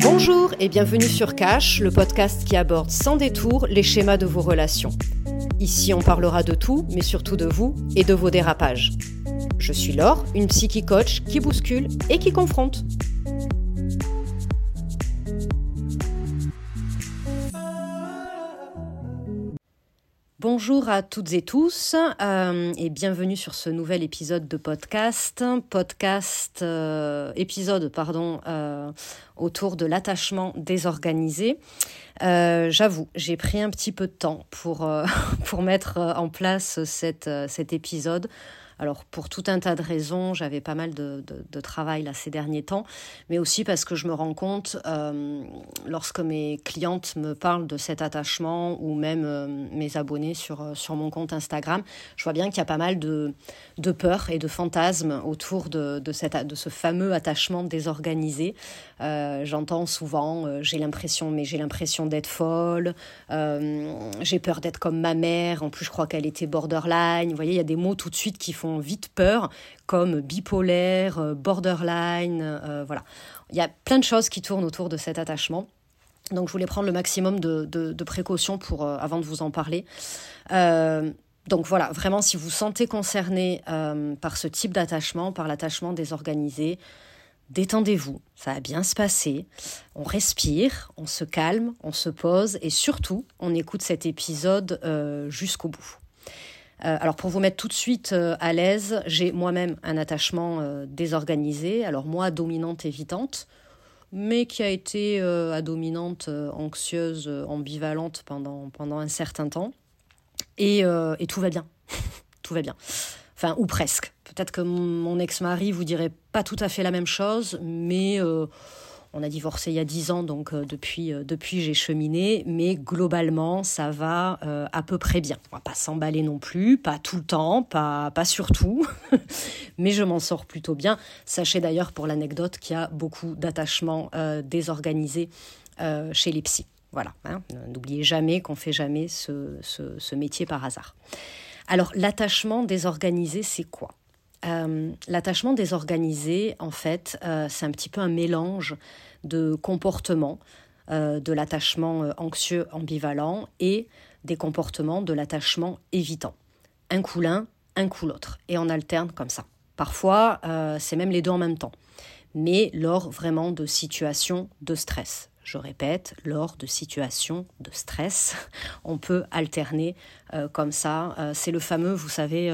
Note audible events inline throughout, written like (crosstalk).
Bonjour et bienvenue sur Cash, le podcast qui aborde sans détour les schémas de vos relations. Ici, on parlera de tout, mais surtout de vous et de vos dérapages. Je suis Laure, une psychi coach qui bouscule et qui confronte. Bonjour à toutes et tous euh, et bienvenue sur ce nouvel épisode de podcast, podcast euh, épisode pardon euh, autour de l'attachement désorganisé. J'avoue, j'ai pris un petit peu de temps pour (laughs) mettre en place cet épisode alors pour tout un tas de raisons, j'avais pas mal de, travail là ces derniers temps, mais aussi parce que je me rends compte euh, lorsque mes clientes me parlent de cet attachement ou même euh, mes abonnés sur, euh, sur mon compte Instagram, je vois bien qu'il y a pas mal de, de peurs et de fantasmes autour de, de, cette, de ce fameux attachement désorganisé. J'entends souvent j'ai l'impression, mais j'ai l'impression d'être folle, j'ai peur d'être comme ma mère, en plus je crois qu'elle était borderline. Vous voyez, il y a des mots tout de suite qui font vite peur, comme bipolaire, euh, borderline, euh, voilà. Il y a plein de choses qui tournent autour de cet attachement. Donc je voulais prendre le maximum de, précautions pour, euh, avant de vous en parler. donc voilà, vraiment, si vous sentez concerné par ce type d'attachement, par l'attachement désorganisé, détendez-vous, ça va bien se passer, on respire, on se calme, on se pose et surtout, on écoute cet épisode jusqu'au bout. Euh, alors pour vous mettre tout de suite euh, à l'aise, j'ai moi-même un attachement euh, désorganisé. Alors moi, dominante évitante, mais qui a été à dominante anxieuse, ambivalente pendant, pendant un certain temps. Et, et tout va bien. (laughs) tout va bien. Enfin, ou presque. Peut-être que mon ex-mari vous dirait pas tout à fait la même chose, mais on a divorcé il y a dix ans, donc euh, depuis, euh, depuis j'ai cheminé, mais globalement, ça va euh, à peu près bien. On va pas s'emballer non plus, pas tout le temps, pas, pas surtout, (laughs) mais je m'en sors plutôt bien. Sachez d'ailleurs pour l'anecdote qu'il y a beaucoup d'attachements désorganisés chez les psys. Voilà, hein. n'oubliez jamais qu'on fait jamais ce, ce métier par hasard. Alors l'attachement désorganisé, c'est quoi? Euh, l'attachement désorganisé, en fait, euh, c'est un petit peu un mélange de comportements, euh, de l'attachement anxieux ambivalent et des comportements de l'attachement évitant. Un coup l'un, un coup l'autre. Et on alterne comme ça. Parfois, c'est même les deux en même temps. Mais lors vraiment de situations de stress. Je répète, lors de situations de stress, (laughs) on peut alterner comme ça. c'est le fameux, vous savez,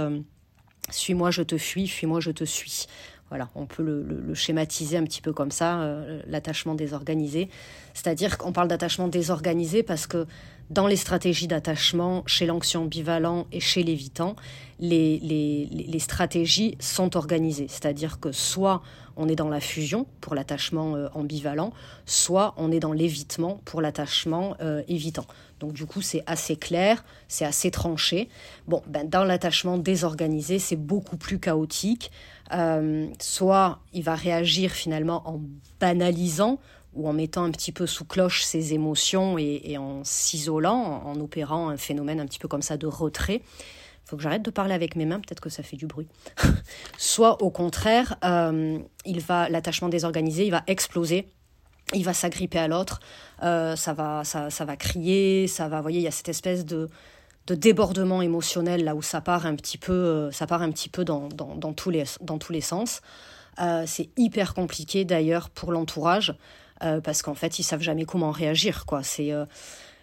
suis-moi, je te fuis, fuis-moi, je te suis. Voilà, on peut le, schématiser un petit peu comme ça, euh, l'attachement désorganisé. C'est-à-dire qu'on parle d'attachement désorganisé parce que dans les stratégies d'attachement, chez l'anxieux ambivalent et chez l'évitant, les, les, stratégies sont organisées. C'est-à-dire que soit on est dans la fusion pour l'attachement euh, ambivalent, soit on est dans l'évitement pour l'attachement euh, évitant. Donc du coup, c'est assez clair, c'est assez tranché. Bon, ben, dans l'attachement désorganisé, c'est beaucoup plus chaotique. Euh, soit il va réagir finalement en banalisant ou en mettant un petit peu sous cloche ses émotions et, en s'isolant, en, opérant un phénomène un petit peu comme ça de retrait. Faut que j'arrête de parler avec mes mains, peut-être que ça fait du bruit. (laughs) soit au contraire, euh, il va l'attachement désorganisé, il va exploser il va s'agripper à l'autre, euh, ça, va, ça, ça, va crier, ça va, vous voyez, il y a cette espèce de, de débordement émotionnel là où ça part un petit peu, euh, ça part un petit peu dans, dans, tous, les, dans tous les sens. Euh, c'est hyper compliqué d'ailleurs pour l'entourage parce qu'en fait ils savent jamais comment réagir quoi. C'est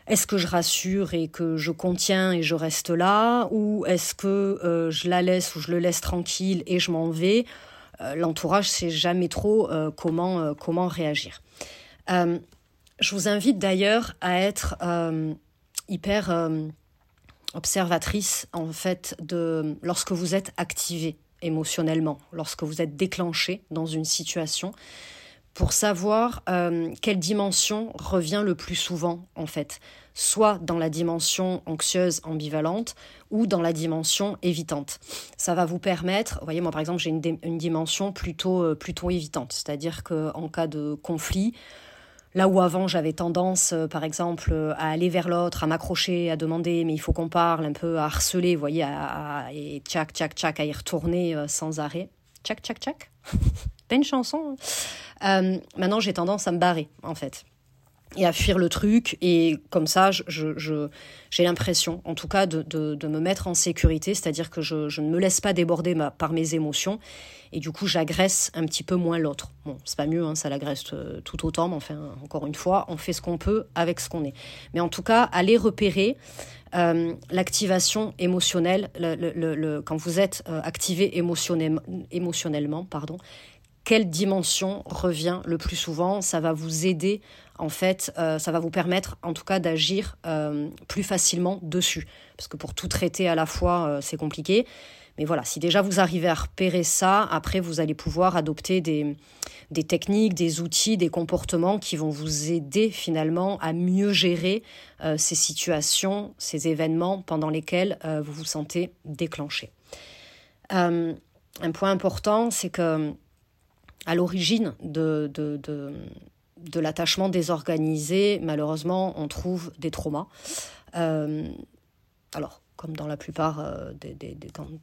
est-ce que je rassure et que je contiens et je reste là ou est-ce que je la laisse ou je le laisse tranquille et je m'en vais? L'entourage sait jamais trop comment comment réagir. Euh, je vous invite d'ailleurs à être euh, hyper euh, observatrice en fait de lorsque vous êtes activé émotionnellement, lorsque vous êtes déclenché dans une situation, pour savoir quelle dimension revient le plus souvent en fait, soit dans la dimension anxieuse ambivalente ou dans la dimension évitante. Ça va vous permettre, vous voyez moi par exemple j'ai une, dimension plutôt plutôt évitante, c'est-à-dire qu'en cas de conflit, Là où avant j'avais tendance, euh, par exemple, euh, à aller vers l'autre, à m'accrocher, à demander, mais il faut qu'on parle, un peu à harceler, vous voyez, à, et tchac, tchac, tchac, à y retourner euh, sans arrêt. Tchac, tchac, tchac. (laughs) Pas une chanson. Hein? Maintenant, j'ai tendance à me barrer, en fait et à fuir le truc. Et comme ça, j'ai l'impression, en tout cas, de, me mettre en sécurité, c'est-à-dire que je, ne me laisse pas déborder par mes émotions. Et du coup, j'agresse un petit peu moins l'autre. Bon, c'est pas mieux, hein, ça l'agresse euh, tout autant, mais enfin, encore une fois, on fait ce qu'on peut avec ce qu'on est. Mais en tout cas, aller repérer euh, l'activation émotionnelle, le, le, le, quand vous êtes euh, activé émotionnellement, émotionnellement pardon, quelle dimension revient le plus souvent Ça va vous aider en fait, euh, ça va vous permettre en tout cas d'agir euh, plus facilement dessus. Parce que pour tout traiter à la fois, euh, c'est compliqué. Mais voilà, si déjà vous arrivez à repérer ça, après vous allez pouvoir adopter des, des techniques, des outils, des comportements qui vont vous aider finalement à mieux gérer ces situations, ces événements pendant lesquels vous vous sentez déclenché. un point important, c'est que à l'origine de, de, de l'attachement désorganisé, malheureusement, on trouve des traumas. Euh, alors, comme dans la plupart, euh, des,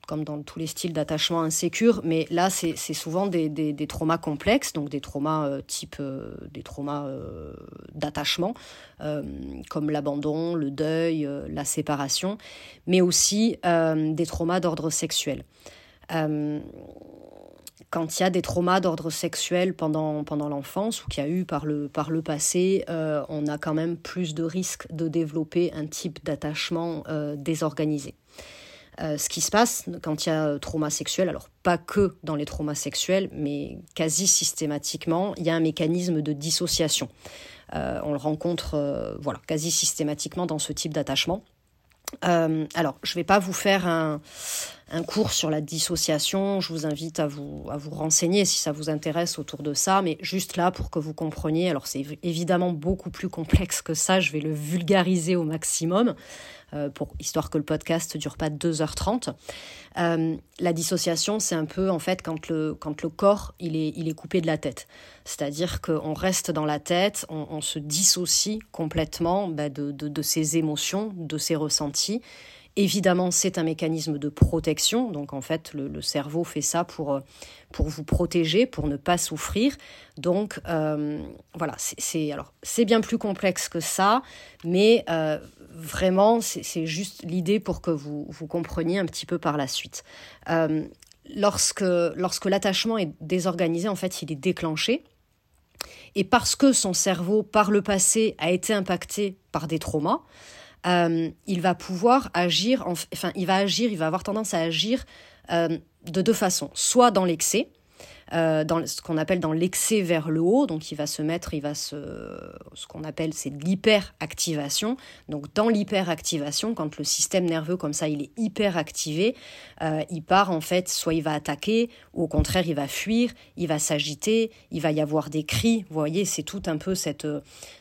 comme dans tous les styles d'attachement insécure, mais là, c'est souvent des, traumas complexes, donc des traumas euh, type des traumas d'attachement, comme l'abandon, le deuil, la séparation, mais aussi des traumas d'ordre sexuel quand il y a des traumas d'ordre sexuel pendant, l'enfance ou qu'il y a eu par le, par le passé, euh, on a quand même plus de risques de développer un type d'attachement euh, désorganisé. Euh, ce qui se passe quand il y a trauma sexuel, alors pas que dans les traumas sexuels, mais quasi systématiquement, il y a un mécanisme de dissociation. on le rencontre voilà, quasi systématiquement dans ce type d'attachement. alors, je ne vais pas vous faire un, un cours sur la dissociation. Je vous invite à vous, à vous renseigner si ça vous intéresse autour de ça, mais juste là pour que vous compreniez. Alors c'est évidemment beaucoup plus complexe que ça, je vais le vulgariser au maximum, euh, pour, histoire que le podcast ne dure pas 2h30. Euh, la dissociation, c'est un peu en fait quand le, quand le corps il est, il est coupé de la tête. C'est-à-dire qu'on reste dans la tête, on, se dissocie complètement bah, de, de, de ses émotions, de ses ressentis. Évidemment, c'est un mécanisme de protection. Donc, en fait, le, cerveau fait ça pour, euh, pour vous protéger, pour ne pas souffrir. Donc, euh, voilà, c'est bien plus complexe que ça, mais euh, vraiment, c'est juste l'idée pour que vous, vous compreniez un petit peu par la suite. lorsque lorsque l'attachement est désorganisé, en fait, il est déclenché. Et parce que son cerveau, par le passé, a été impacté par des traumas, euh, il va pouvoir agir, enfin, il va agir, il va avoir tendance à agir euh, de deux façons. Soit dans l'excès, euh, dans ce qu'on appelle dans l'excès vers le haut, donc il va se mettre, il va se, ce qu'on appelle c'est l'hyperactivation. Donc dans l'hyperactivation, quand le système nerveux comme ça il est hyper activé, euh, il part en fait, soit il va attaquer, ou au contraire il va fuir, il va s'agiter, il va y avoir des cris. Vous voyez, c'est tout un peu cette,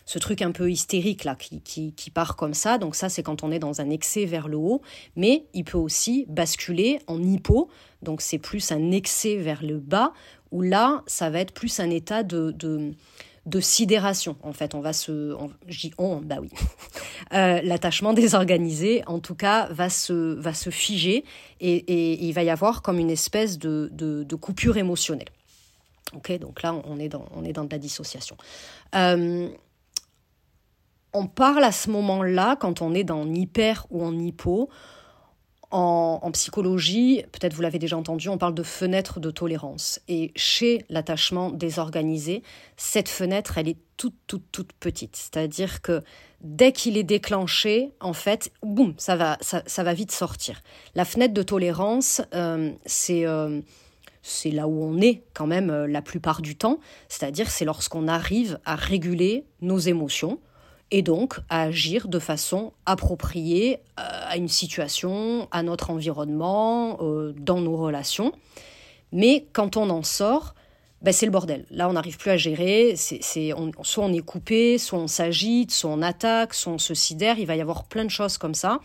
ce truc un peu hystérique là qui, qui, qui part comme ça. Donc ça c'est quand on est dans un excès vers le haut, mais il peut aussi basculer en hypo. Donc c'est plus un excès vers le bas où là, ça va être plus un état de, de, sidération. En fait, on va se. On, bah oui. (laughs) Euh, l'attachement désorganisé, en tout cas, va se, va se figer et, il va y avoir comme une espèce de, de, coupure émotionnelle. Ok, donc là, on est dans, on est dans de la dissociation. Euh, on parle à ce moment-là, quand on est dans hyper ou en hypo, en, psychologie, peut-être vous l'avez déjà entendu, on parle de fenêtre de tolérance. Et chez l'attachement désorganisé, cette fenêtre, elle est toute, toute, toute petite. C'est-à-dire que dès qu'il est déclenché, en fait, boum, ça va, ça, va vite sortir. La fenêtre de tolérance, euh, c'est... Euh, c'est là où on est quand même euh, la plupart du temps, c'est-à-dire c'est lorsqu'on arrive à réguler nos émotions, et donc à agir de façon appropriée euh, à une situation, à notre environnement, euh, dans nos relations. Mais quand on en sort, ben c'est le bordel. Là, on n'arrive plus à gérer. C'est, soit on est coupé, soit on s'agite, soit on attaque, soit on se sidère. Il va y avoir plein de choses comme ça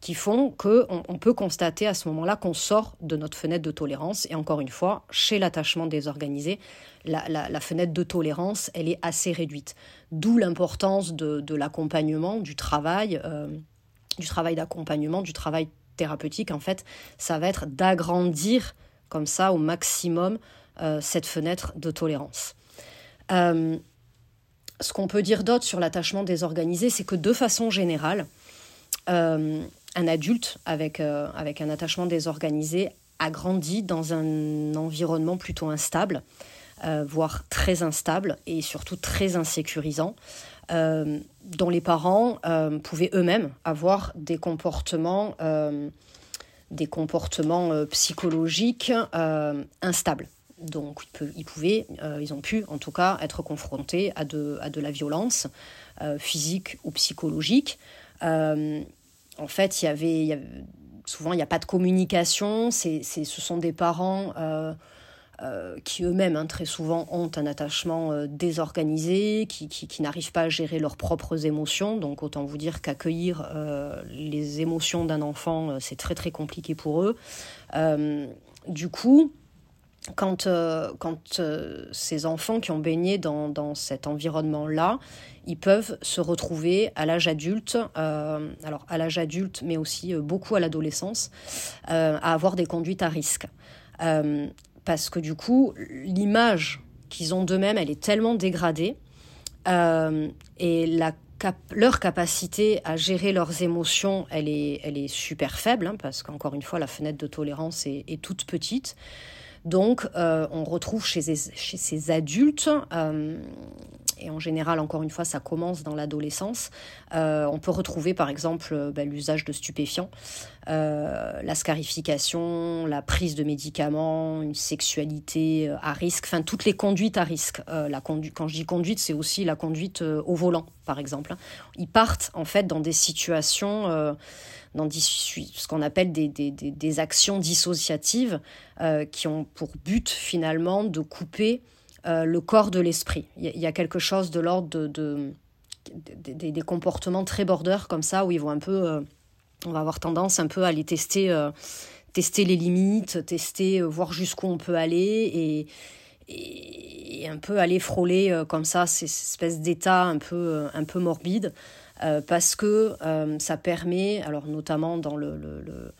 qui font qu'on on peut constater à ce moment-là qu'on sort de notre fenêtre de tolérance. Et encore une fois, chez l'attachement désorganisé, la, la, fenêtre de tolérance, elle est assez réduite. D'où l'importance de, l'accompagnement, du travail, euh, du travail d'accompagnement, du travail thérapeutique. En fait, ça va être d'agrandir comme ça au maximum cette fenêtre de tolérance. ce qu'on peut dire d'autre sur l'attachement désorganisé, c'est que de façon générale, un adulte avec, avec un attachement désorganisé a grandi dans un environnement plutôt instable, euh, voire très instable et surtout très insécurisant, euh, dont les parents euh, pouvaient eux-mêmes avoir des comportements, des comportements psychologiques instables. Donc ils, pouvaient, ils ont pu en tout cas être confrontés à de, à de la violence physique ou psychologique. en fait, il y avait souvent il n'y a pas de communication, c'est, ce sont des parents euh, euh, qui eux-mêmes hein, très souvent ont un attachement euh, désorganisé, qui, n'arrivent pas à gérer leurs propres émotions. Donc autant vous dire qu'accueillir les émotions d'un enfant, c'est très très compliqué pour eux. du coup, quand, ces enfants qui ont baigné dans, cet environnement-là, ils peuvent se retrouver à l'âge adulte, euh, alors à l'âge adulte, mais aussi euh, beaucoup à l'adolescence, euh, à avoir des conduites à risque. Parce que du coup, l'image qu'ils ont d'eux-mêmes, elle est tellement dégradée, et la leur capacité à gérer leurs émotions, elle est, super faible, hein, parce qu'encore une fois, la fenêtre de tolérance est, toute petite. Donc, on retrouve chez, chez ces adultes et en général, encore une fois, ça commence dans l'adolescence. Euh, on peut retrouver par exemple euh, bah, l'usage de stupéfiants, euh, la scarification, la prise de médicaments, une sexualité à risque, enfin toutes les conduites à risque. la quand je dis conduite, c'est aussi la conduite au volant, par exemple. Ils partent en fait dans des situations dans ce qu'on appelle des, actions dissociatives qui ont pour but finalement de couper euh, le corps de l'esprit. Il y, a quelque chose de l'ordre de, des comportements très border comme ça, où ils vont un peu, euh, on va avoir tendance un peu à les tester, euh, tester les limites, tester, voir jusqu'où on peut aller et, un peu aller frôler comme ça ces espèces d'état un peu, un peu morbide, parce que ça permet, alors notamment dans le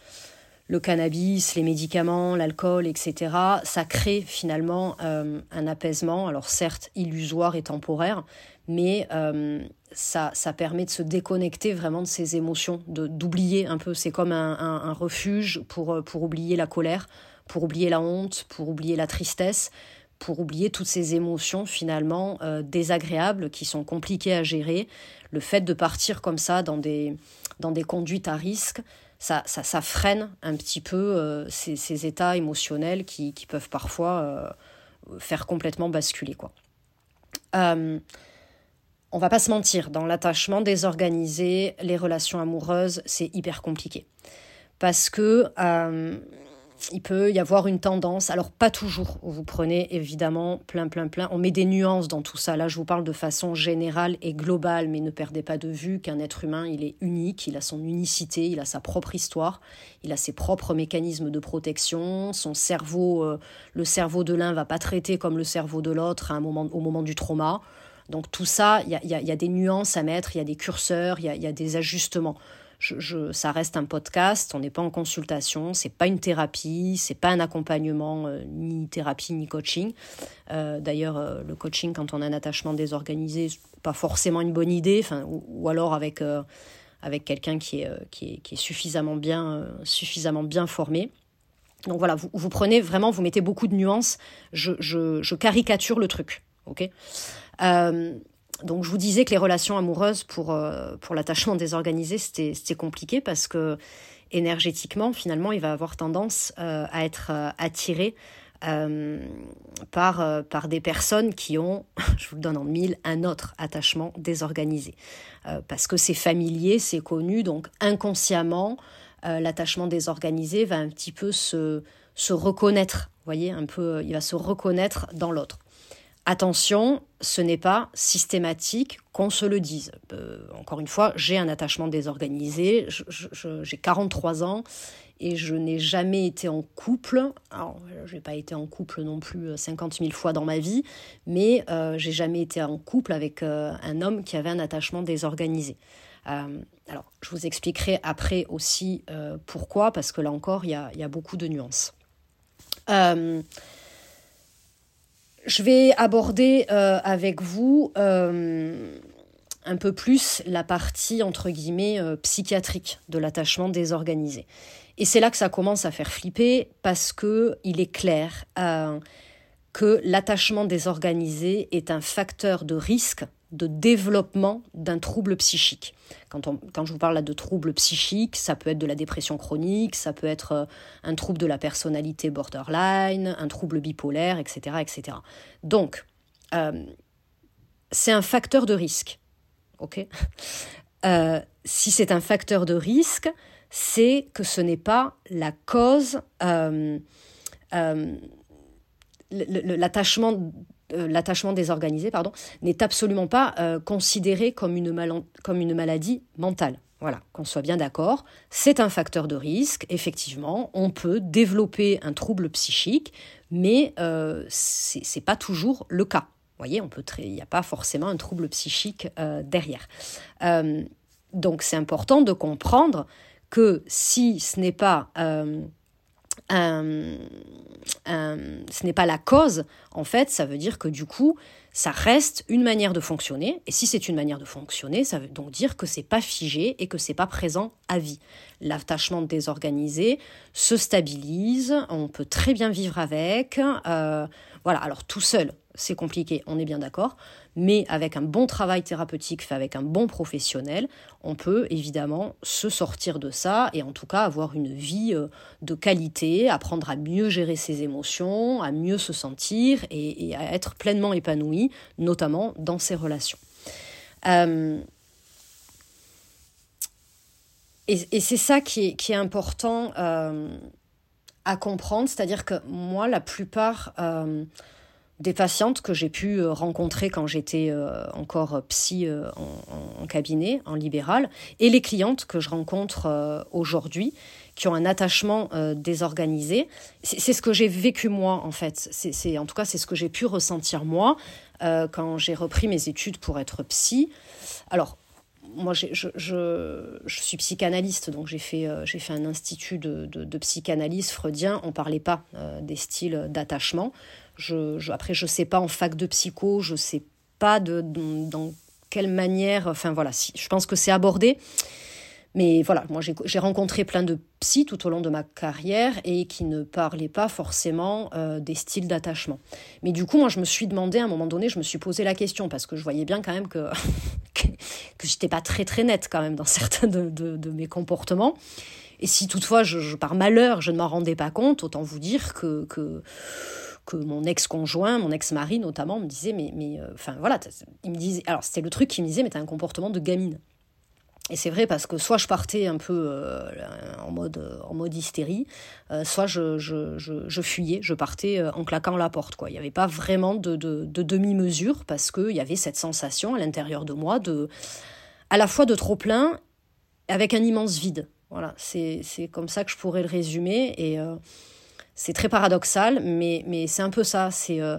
cannabis, les médicaments, l'alcool, etc., ça crée finalement euh, un apaisement, alors certes illusoire et temporaire, mais euh, ça, ça permet de se déconnecter vraiment de ses émotions, d'oublier un peu. C'est comme un, refuge pour, euh, pour oublier la colère, pour oublier la honte, pour oublier la tristesse, pour oublier toutes ces émotions finalement désagréables qui sont compliquées à gérer. Le fait de partir comme ça dans des, dans des conduites à risque, ça, ça, freine un petit peu euh, ces, états émotionnels qui, peuvent parfois euh, faire complètement basculer. Quoi. Euh, on va pas se mentir, dans l'attachement désorganisé, les relations amoureuses, c'est hyper compliqué. Parce que il peut y avoir une tendance, alors pas toujours, vous prenez évidemment plein, plein, plein, on met des nuances dans tout ça. Là, je vous parle de façon générale et globale, mais ne perdez pas de vue qu'un être humain, il est unique, il a son unicité, il a sa propre histoire, il a ses propres mécanismes de protection, son cerveau, euh, le cerveau de l'un va pas traiter comme le cerveau de l'autre moment, au moment du trauma. Donc tout ça, il y a, des nuances à mettre, il y a des curseurs, il y a des ajustements je, ça reste un podcast, on n'est pas en consultation, c'est pas une thérapie, c'est pas un accompagnement, euh, ni thérapie ni coaching. Euh, d'ailleurs, euh, le coaching, quand on a un attachement désorganisé, pas forcément une bonne idée, ou, alors avec, avec quelqu'un qui est, qui, est, qui est suffisamment bien, suffisamment bien formé. Donc voilà, vous, vous, prenez vraiment, vous mettez beaucoup de nuances, je, je, je caricature le truc. ok? Donc je vous disais que les relations amoureuses pour, euh, pour l'attachement désorganisé, c'était compliqué parce que énergétiquement, finalement, il va avoir tendance euh, à être euh, attiré par, par des personnes qui ont, (laughs) je vous le donne en mille, un autre attachement désorganisé. parce que c'est familier, c'est connu, donc inconsciemment, l'attachement désorganisé va un petit peu se, se reconnaître, voyez, un peu, il va se reconnaître dans l'autre. Attention, ce n'est pas systématique qu'on se le dise. Euh, encore une fois, j'ai un attachement désorganisé, j'ai 43 ans et je n'ai jamais été en couple. Alors, je n'ai pas été en couple non plus 50 euh, 000 fois dans ma vie, mais euh, j'ai jamais été en couple avec euh, un homme qui avait un attachement désorganisé. alors, je vous expliquerai après aussi pourquoi, parce que là encore, il y a, beaucoup de nuances. Je vais aborder avec vous un peu plus la partie entre guillemets psychiatrique de l'attachement désorganisé. Et c'est là que ça commence à faire flipper parce que il est clair que l'attachement désorganisé est un facteur de risque de développement d'un trouble psychique. Quand, on, quand je vous parle là de trouble psychique, ça peut être de la dépression chronique, ça peut être euh, un trouble de la personnalité borderline, un trouble bipolaire, etc. etc. Donc, euh, c'est un facteur de risque. euh, si c'est un facteur de risque, c'est que ce n'est pas la cause l'attachement euh, l'attachement désorganisé pardon n'est absolument pas euh, considéré comme une, maladie mentale. Voilà, qu'on soit bien d'accord, c'est un facteur de risque. Effectivement, on peut développer un trouble psychique, mais euh, ce n'est pas toujours le cas. Vous voyez, il n'y a pas forcément un trouble psychique derrière. donc, c'est important de comprendre que si ce n'est pas ce n'est pas la cause, en fait, ça veut dire que du coup, ça reste une manière de fonctionner. Et si c'est une manière de fonctionner, ça veut donc dire que c'est pas figé et que c'est pas présent à vie. L'attachement désorganisé se stabilise, on peut très bien vivre avec. Euh, voilà, alors tout seul, c'est compliqué, on est bien d'accord, mais avec un bon travail thérapeutique fait avec un bon professionnel, on peut évidemment se sortir de ça et en tout cas avoir une vie euh, de qualité, apprendre à mieux gérer ses émotions, à mieux se sentir et, à être pleinement épanoui, notamment dans ses relations. Euh, et, c'est ça qui est, important euh, à comprendre, c'est-à-dire que moi, la plupart des patientes que j'ai pu euh, rencontrer quand j'étais euh, encore psy euh, en, cabinet, en libéral, et les clientes que je rencontre aujourd'hui qui ont un attachement désorganisé. C'est ce que j'ai vécu moi en fait. C'est en tout cas c'est ce que j'ai pu ressentir moi quand j'ai repris mes études pour être psy. Alors moi, je, suis psychanalyste, donc j'ai fait, j'ai fait un institut de, psychanalyse freudien. On ne parlait pas des styles d'attachement. Après, je sais pas en fac de psycho, je sais pas de, dans quelle manière. Enfin voilà, je pense que c'est abordé. Mais voilà, moi j'ai rencontré plein de psy tout au long de ma carrière et qui ne parlaient pas forcément euh, des styles d'attachement. Mais du coup, moi je me suis demandé à un moment donné, je me suis posé la question parce que je voyais bien quand même que, (laughs) que, j'étais pas très très nette quand même dans certains de, de, mes comportements. Et si toutefois, par malheur, je ne m'en rendais pas compte, autant vous dire que, que que mon ex-conjoint, mon ex-mari notamment, me disait, mais, mais euh, enfin voilà, il me disait, alors c'était le truc qui me disait, mais t'as un comportement de gamine. Et c'est vrai parce que soit je partais un peu euh, en, mode, en mode hystérie, euh, soit je, je, je, fuyais, je partais en claquant la porte. Quoi. Il n'y avait pas vraiment de, de, de demi-mesure parce qu'il y avait cette sensation à l'intérieur de moi de, à la fois de trop plein avec un immense vide. Voilà, c'est comme ça que je pourrais le résumer. Et, c'est très paradoxal, mais, mais c'est un peu ça. C'est euh,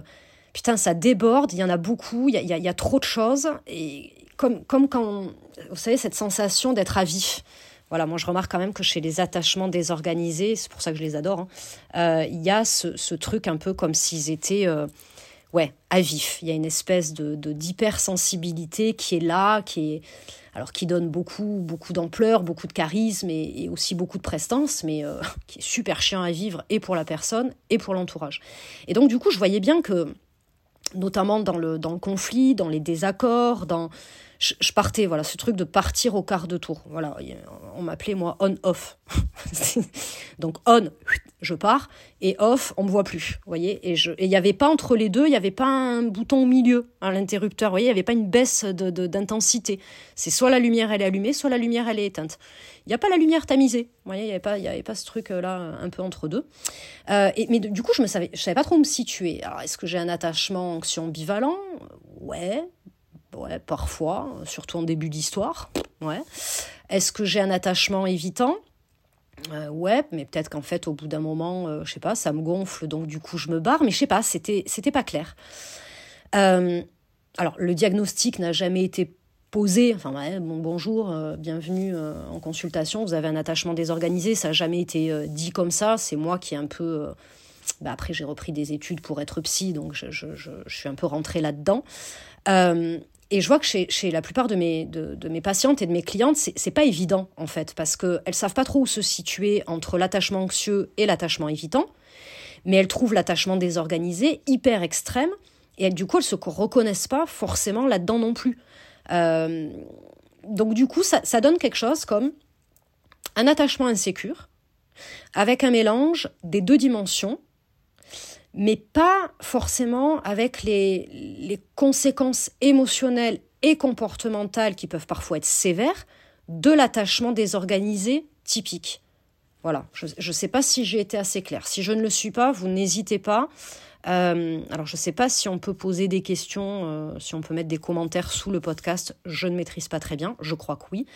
putain, ça déborde, il y en a beaucoup, il y a, y a, trop de choses. Et comme, comme quand, vous savez, cette sensation d'être à vif. Voilà, moi je remarque quand même que chez les attachements désorganisés, c'est pour ça que je les adore, hein, euh, il y a ce, truc un peu comme s'ils étaient euh, ouais, à vif. Il y a une espèce de d'hypersensibilité qui est là, qui est alors qui donne beaucoup, beaucoup d'ampleur, beaucoup de charisme et, aussi beaucoup de prestance, mais euh, (laughs) qui est super chiant à vivre et pour la personne et pour l'entourage. Et donc du coup, je voyais bien que, notamment dans le, dans le conflit, dans les désaccords, dans je, partais, voilà, ce truc de partir au quart de tour. Voilà, on m'appelait moi on-off. (laughs) Donc on, je pars, et off, on me voit plus. Vous voyez, et il n'y avait pas entre les deux, il n'y avait pas un bouton au milieu, à l'interrupteur. Vous voyez, il n'y avait pas une baisse d'intensité. De, C'est soit la lumière elle est allumée, soit la lumière elle est éteinte. Il n'y a pas la lumière tamisée. Vous voyez, il n'y avait pas, avait pas ce truc là un peu entre deux. Euh, et, mais du coup, je ne savais, savais pas trop où me situer. Alors, est-ce que j'ai un attachement anxieux ambivalent? Ouais, Ouais, parfois, surtout en début d'histoire. Ouais. Est-ce que j'ai un attachement évitant? Euh, ouais, mais peut-être qu'en fait, au bout d'un moment, euh, je sais pas, ça me gonfle, donc du coup, je me barre, mais je sais pas, c'était, c'était pas clair. Euh, alors, le diagnostic n'a jamais été posé. Enfin, ouais, bon, bonjour, bienvenue en consultation. Vous avez un attachement désorganisé, ça n'a jamais été dit comme ça. C'est moi qui ai un peu bah, après, j'ai repris des études pour être psy, donc je, je, je, suis un peu rentrée là-dedans. Et je vois que chez, la plupart de mes, de, mes patientes et de mes clientes, c'est pas évident, en fait, parce qu'elles savent pas trop où se situer entre l'attachement anxieux et l'attachement évitant, mais elles trouvent l'attachement désorganisé hyper extrême, et du coup, elles se reconnaissent pas forcément là-dedans non plus. Euh, donc, du coup, ça, ça donne quelque chose comme un attachement insécure, avec un mélange des deux dimensions, mais pas forcément avec les, les conséquences émotionnelles et comportementales qui peuvent parfois être sévères de l'attachement désorganisé typique. Voilà, je ne sais pas si j'ai été assez claire. Si je ne le suis pas, vous n'hésitez pas euh, alors, je ne sais pas si on peut poser des questions, euh, si on peut mettre des commentaires sous le podcast. Je ne maîtrise pas très bien. Je crois que oui.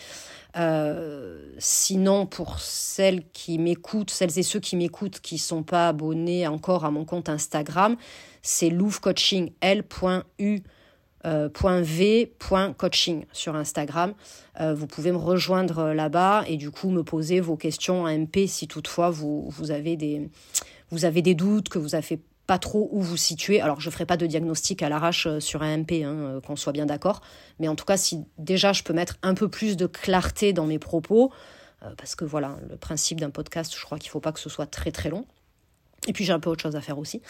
Euh, sinon, pour celles qui m'écoutent, celles et ceux qui m'écoutent qui ne sont pas abonnés encore à mon compte Instagram, c'est louvcoaching, sur Instagram. vous pouvez me rejoindre là-bas et du coup me poser vos questions en MP si toutefois vous, vous, avez, des, vous avez des doutes, que vous avez pas trop où vous situez. Alors, je ne ferai pas de diagnostic à l'arrache euh, sur un MP, hein, euh, qu'on soit bien d'accord. Mais en tout cas, si déjà je peux mettre un peu plus de clarté dans mes propos, euh, parce que voilà, le principe d'un podcast, je crois qu'il ne faut pas que ce soit très très long. Et puis j'ai un peu autre chose à faire aussi.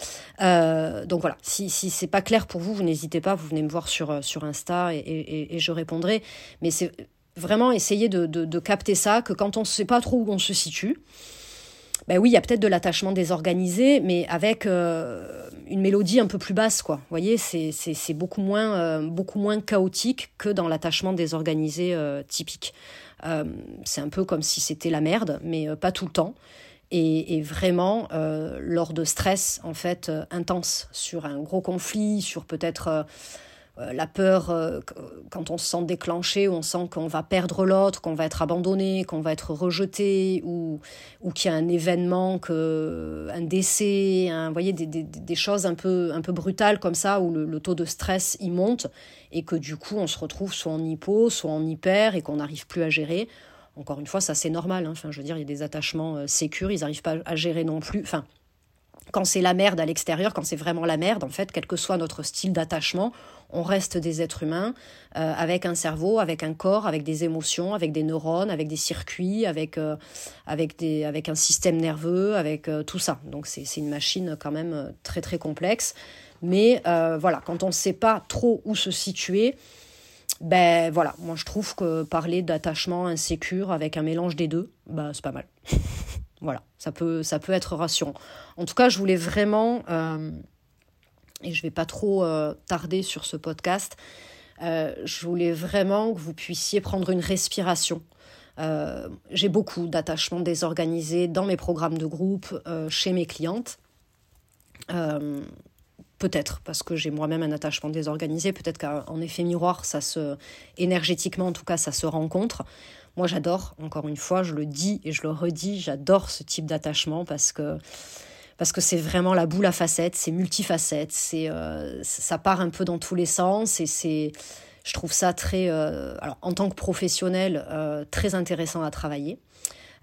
donc voilà, si, si c'est pas clair pour vous, vous n'hésitez pas, vous venez me voir sur, sur Insta et, et, je répondrai. Mais c'est vraiment essayer de, de, de, capter ça, que quand on ne sait pas trop où on se situe, ben oui, il y a peut-être de l'attachement désorganisé, mais avec euh, une mélodie un peu plus basse, quoi. Vous voyez, c'est beaucoup moins, euh, beaucoup moins chaotique que dans l'attachement désorganisé euh, typique. c'est un peu comme si c'était la merde, mais pas tout le temps. Et, et vraiment, lors de stress, en fait, intense, sur un gros conflit, sur peut-être la peur euh, quand on se sent déclenché, on sent qu'on va perdre l'autre, qu'on va être abandonné, qu'on va être rejeté, ou, ou qu'il y a un événement, que, un décès, un, voyez, des, des, des, choses un peu, un peu brutales comme ça, où le, le, taux de stress y monte, et que du coup on se retrouve soit en hypo, soit en hyper, et qu'on n'arrive plus à gérer. Encore une fois, ça c'est normal. Hein. Enfin, je veux dire, il y a des attachements euh, sécures, ils n'arrivent pas à gérer non plus. Enfin, quand c'est la merde à l'extérieur, quand c'est vraiment la merde, en fait, quel que soit notre style d'attachement, on reste des êtres humains euh, avec un cerveau, avec un corps, avec des émotions, avec des neurones, avec des circuits, avec, euh, avec, des, avec un système nerveux, avec euh, tout ça. Donc c'est une machine quand même très très complexe. Mais voilà, quand on ne sait pas trop où se situer, ben voilà, moi je trouve que parler d'attachement insécure avec un mélange des deux, bah c'est pas mal. (laughs) voilà, ça peut, ça peut être rassurant. En tout cas, je voulais vraiment et je ne vais pas trop euh, tarder sur ce podcast, euh, je voulais vraiment que vous puissiez prendre une respiration. Euh, j'ai beaucoup d'attachements désorganisés dans mes programmes de groupe, chez mes clientes. peut-être parce que j'ai moi-même un attachement désorganisé, peut-être qu'en effet miroir, ça se énergétiquement en tout cas, ça se rencontre. Moi, j'adore. Encore une fois, je le dis et je le redis, j'adore ce type d'attachement parce que parce que c'est vraiment la boule à facettes, c'est multifacette, c'est euh, ça part un peu dans tous les sens et c'est je trouve ça très euh, alors en tant que professionnel euh, très intéressant à travailler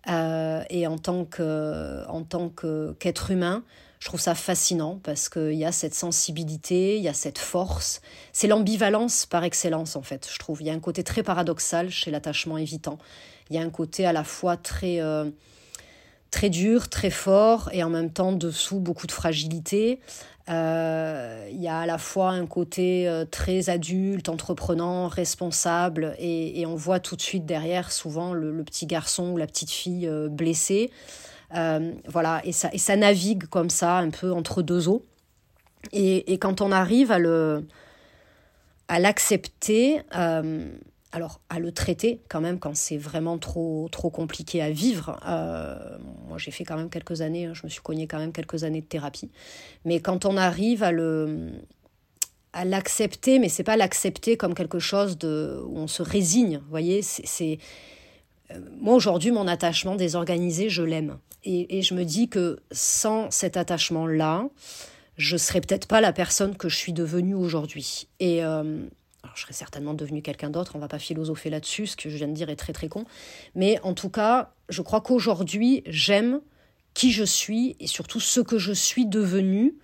et en tant que en tant que qu'être humain je trouve ça fascinant parce qu'il y a cette sensibilité, il y a cette force. C'est l'ambivalence par excellence, en fait, je trouve. Il y a un côté très paradoxal chez l'attachement évitant. Il y a un côté à la fois très, très dur, très fort, et en même temps dessous beaucoup de fragilité. Euh, il y a à la fois un côté euh, très adulte, entreprenant, responsable, et, on voit tout de suite derrière souvent le, petit garçon ou la petite fille euh, blessée. Voilà, et ça, et ça navigue comme ça, un peu entre deux eaux. Et, et quand on arrive à le à l'accepter, alors à le traiter quand même quand c'est vraiment trop trop compliqué à vivre. Euh, moi j'ai fait quand même quelques années, hein, je me suis cogné quand même quelques années de thérapie. Mais quand on arrive à le à l'accepter, mais c'est pas l'accepter comme quelque chose de où on se résigne, vous voyez, c'est euh, moi aujourd'hui mon attachement désorganisé, je l'aime et, je me dis que sans cet attachement là, je serais peut-être pas la personne que je suis devenue aujourd'hui et euh, je serais certainement devenu quelqu'un d'autre, on va pas philosopher là-dessus, ce que je viens de dire est très très con. Mais en tout cas, je crois qu'aujourd'hui, j'aime qui je suis et surtout ce que je suis devenue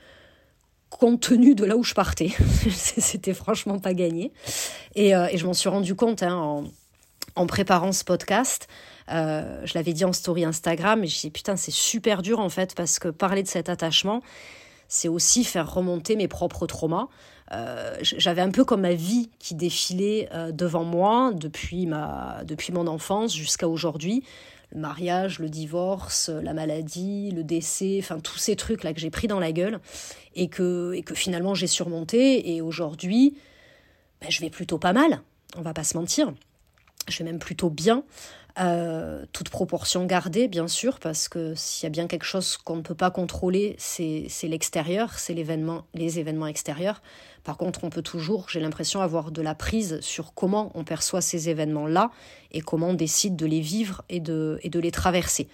compte tenu de là où je partais. (laughs) C'était franchement pas gagné. Et, euh, et je m'en suis rendu compte hein, en, préparant ce podcast. Euh, je l'avais dit en story Instagram et je dit putain c'est super dur en fait parce que parler de cet attachement c'est aussi faire remonter mes propres traumas. Euh, j'avais un peu comme ma vie qui défilait euh, devant moi depuis, ma, depuis mon enfance jusqu'à aujourd'hui. Le mariage, le divorce, la maladie, le décès, enfin tous ces trucs là que j'ai pris dans la gueule et que, et que finalement j'ai surmonté. Et aujourd'hui, ben, je vais plutôt pas mal, on va pas se mentir. Je vais même plutôt bien. Euh, toute proportion gardée, bien sûr, parce que s'il y a bien quelque chose qu'on ne peut pas contrôler, c'est l'extérieur, c'est les événements extérieurs. Par contre, on peut toujours, j'ai l'impression, avoir de la prise sur comment on perçoit ces événements-là et comment on décide de les vivre et de, et les traverser.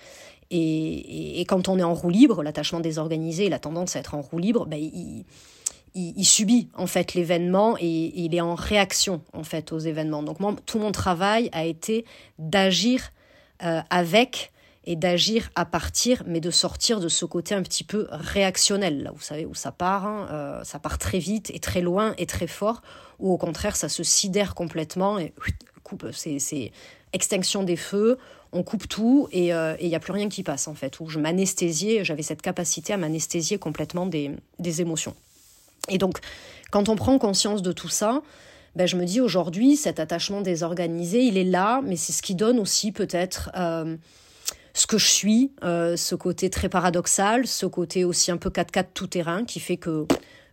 Et, et, quand on est en roue libre, l'attachement désorganisé, la tendance à être en roue libre, ben, il, subit en fait l'événement et, il est en réaction en fait aux événements. Donc tout mon travail a été d'agir euh, avec et d'agir à partir, mais de sortir de ce côté un petit peu réactionnel, là, vous savez, où ça part, hein, euh, ça part très vite et très loin et très fort, ou au contraire, ça se sidère complètement et coupe, c'est extinction des feux, on coupe tout euh, et il n'y a plus rien qui passe, en fait, où je m'anesthésiais, j'avais cette capacité à m'anesthésier complètement des émotions. Et donc, quand on prend conscience de tout ça, ben, je me dis aujourd'hui, cet attachement désorganisé, il est là, mais c'est ce qui donne aussi peut-être euh, ce que je suis, euh, ce côté très paradoxal, ce côté aussi un peu 4x4 tout-terrain qui fait que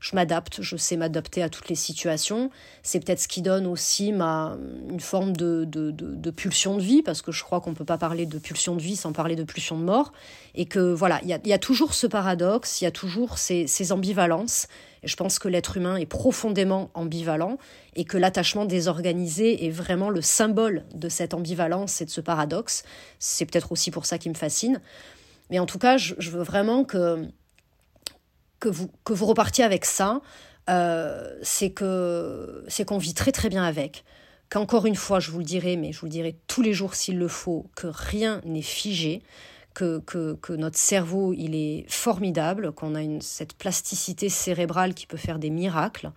je m'adapte, je sais m'adapter à toutes les situations. C'est peut-être ce qui donne aussi ma, une forme de, de, de, pulsion de vie, parce que je crois qu'on ne peut pas parler de pulsion de vie sans parler de pulsion de mort. Et que voilà, il y a, y a, toujours ce paradoxe, il y a toujours ces, ces ambivalences. Et je pense que l'être humain est profondément ambivalent et que l'attachement désorganisé est vraiment le symbole de cette ambivalence et de ce paradoxe. C'est peut-être aussi pour ça qui me fascine. Mais en tout cas, je, je veux vraiment que que vous, que vous repartiez avec ça, euh, c'est que c'est qu'on vit très très bien avec. Qu'encore une fois, je vous le dirai, mais je vous le dirai tous les jours s'il le faut, que rien n'est figé, que, que, que, notre cerveau il est formidable, qu'on a une, cette plasticité cérébrale qui peut faire des miracles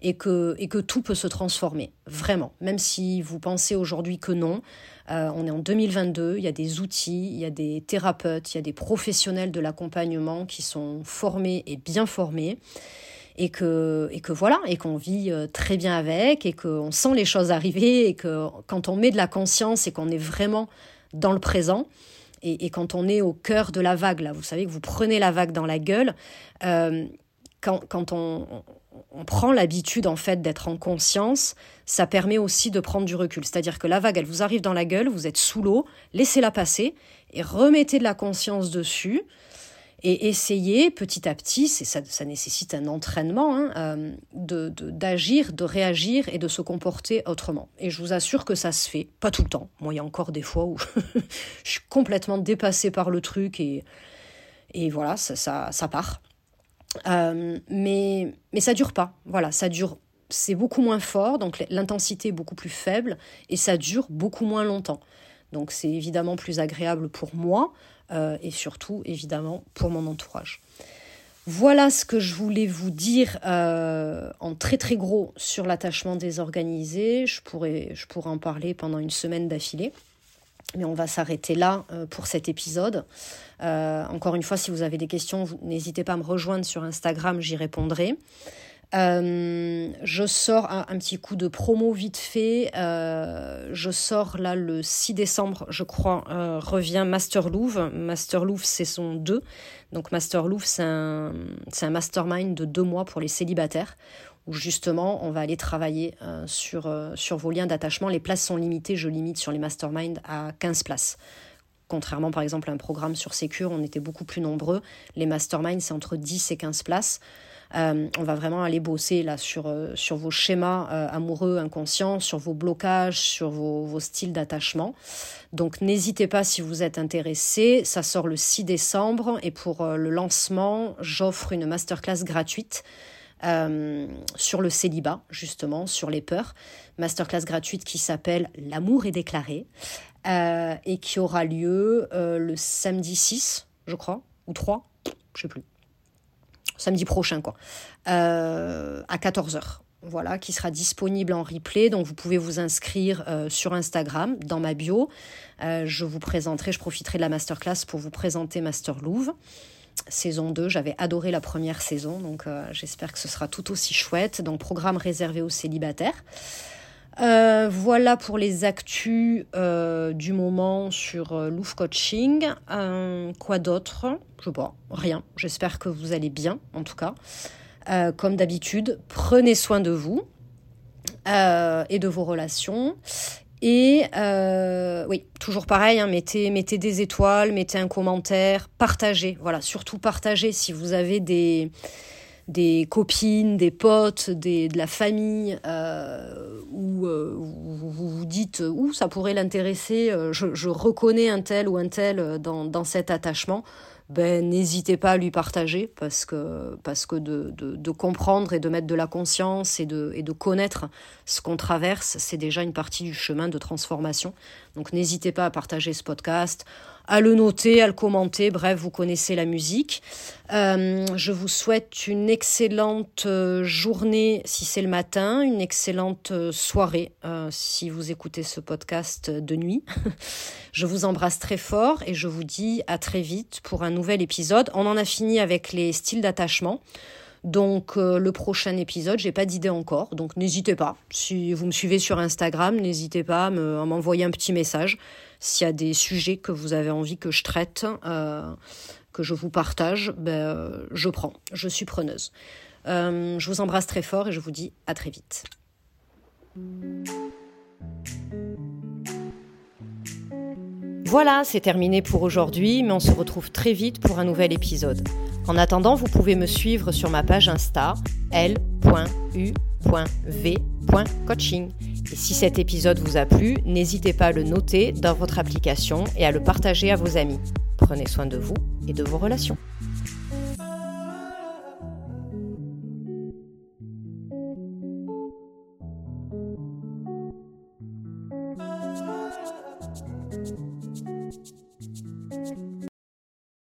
et que, et que tout peut se transformer, vraiment. Même si vous pensez aujourd'hui que non, euh, on est en 2022, il y a des outils, il y a des thérapeutes, il y a des professionnels de l'accompagnement qui sont formés et bien formés. Et que, et que voilà, et qu'on vit euh, très bien avec, et qu'on sent les choses arriver, et que quand on met de la conscience et qu'on est vraiment dans le présent, et, quand on est au cœur de la vague, là, vous savez que vous prenez la vague dans la gueule, euh, quand, quand on, on prend l'habitude en fait d'être en conscience, ça permet aussi de prendre du recul. C'est-à-dire que la vague, elle vous arrive dans la gueule, vous êtes sous l'eau, laissez-la passer et remettez de la conscience dessus et essayez petit à petit, ça, ça nécessite un entraînement, hein, euh, de, d'agir, de, réagir et de se comporter autrement. Et je vous assure que ça se fait, pas tout le temps. Moi, il y a encore des fois où (laughs) je suis complètement dépassée par le truc et, et voilà, ça, ça, ça part. Euh, mais, mais ça dure pas. Voilà, ça dure. C'est beaucoup moins fort, donc l'intensité est beaucoup plus faible et ça dure beaucoup moins longtemps. Donc c'est évidemment plus agréable pour moi euh, et surtout évidemment pour mon entourage. Voilà ce que je voulais vous dire euh, en très très gros sur l'attachement désorganisé. Je pourrais, je pourrais en parler pendant une semaine d'affilée. Mais on va s'arrêter là euh, pour cet épisode. Euh, encore une fois, si vous avez des questions, n'hésitez pas à me rejoindre sur Instagram, j'y répondrai. Euh, je sors un, petit coup de promo vite fait. je sors là le 6 décembre, je crois, revient Master Louvre. Master Louvre, c'est son 2. Donc Master Louvre, c'est un, un mastermind de deux mois pour les célibataires où justement on va aller travailler euh, sur, euh, sur vos liens d'attachement. Les places sont limitées, je limite sur les masterminds à 15 places. Contrairement par exemple à un programme sur Secure, on était beaucoup plus nombreux. Les masterminds, c'est entre 10 et 15 places. Euh, on va vraiment aller bosser sur, vos schémas amoureux inconscients, sur vos blocages, sur vos, vos styles d'attachement. Donc n'hésitez pas si vous êtes intéressé. Ça sort le 6 décembre et pour le lancement, j'offre une masterclass gratuite euh, sur le célibat, justement, sur les peurs. Masterclass gratuite qui s'appelle L'amour est déclaré euh, et qui aura lieu euh, le samedi 6 je crois, ou 3, je sais plus. Samedi prochain, quoi, à 14h voilà, qui sera disponible en replay. Donc vous pouvez vous inscrire sur Instagram, dans ma bio. Je vous présenterai, je profiterai de la masterclass pour vous présenter Master Louvre. Saison 2, j'avais adoré la première saison, donc euh, j'espère que ce sera tout aussi chouette. Donc programme réservé aux célibataires. voilà pour les actus du moment sur Louvre Coaching. quoi d'autre? Je sais pas, rien. J'espère que vous allez bien, en tout cas. Euh, comme d'habitude, prenez soin de vous euh, et de vos relations. Et euh, oui, toujours pareil, hein, mettez, mettez des étoiles, mettez un commentaire, partagez. Voilà, surtout partagez si vous avez des, des copines, des potes, de la famille, où vous, vous dites, où ça pourrait l'intéresser, je, reconnais un tel ou un tel dans cet attachement ben, n'hésitez pas à lui partager parce que, parce que de, de, de, comprendre et de mettre de la conscience et de, et de connaître ce qu'on traverse, c'est déjà une partie du chemin de transformation. Donc n'hésitez pas à partager ce podcast, à le noter, à le commenter. Bref, vous connaissez la musique. Euh, je vous souhaite une excellente euh, journée si c'est le matin, une excellente euh, soirée si vous écoutez ce podcast de nuit. (laughs) je vous embrasse très fort et je vous dis à très vite pour un nouvel épisode. On en a fini avec les styles d'attachement. Donc le prochain épisode, j'ai pas d'idée encore, donc n'hésitez pas. Si vous me suivez sur Instagram, n'hésitez pas à m'envoyer un petit message s'il y a des sujets que vous avez envie que je traite, euh, que je vous partage, ben, euh, je prends, je suis preneuse. Euh, je vous embrasse très fort et je vous dis à très vite. Voilà, c'est terminé pour aujourd'hui, mais on se retrouve très vite pour un nouvel épisode. En attendant, vous pouvez me suivre sur ma page Insta l.u.v.coaching. Et si cet épisode vous a plu, n'hésitez pas à le noter dans votre application et à le partager à vos amis. Prenez soin de vous et de vos relations.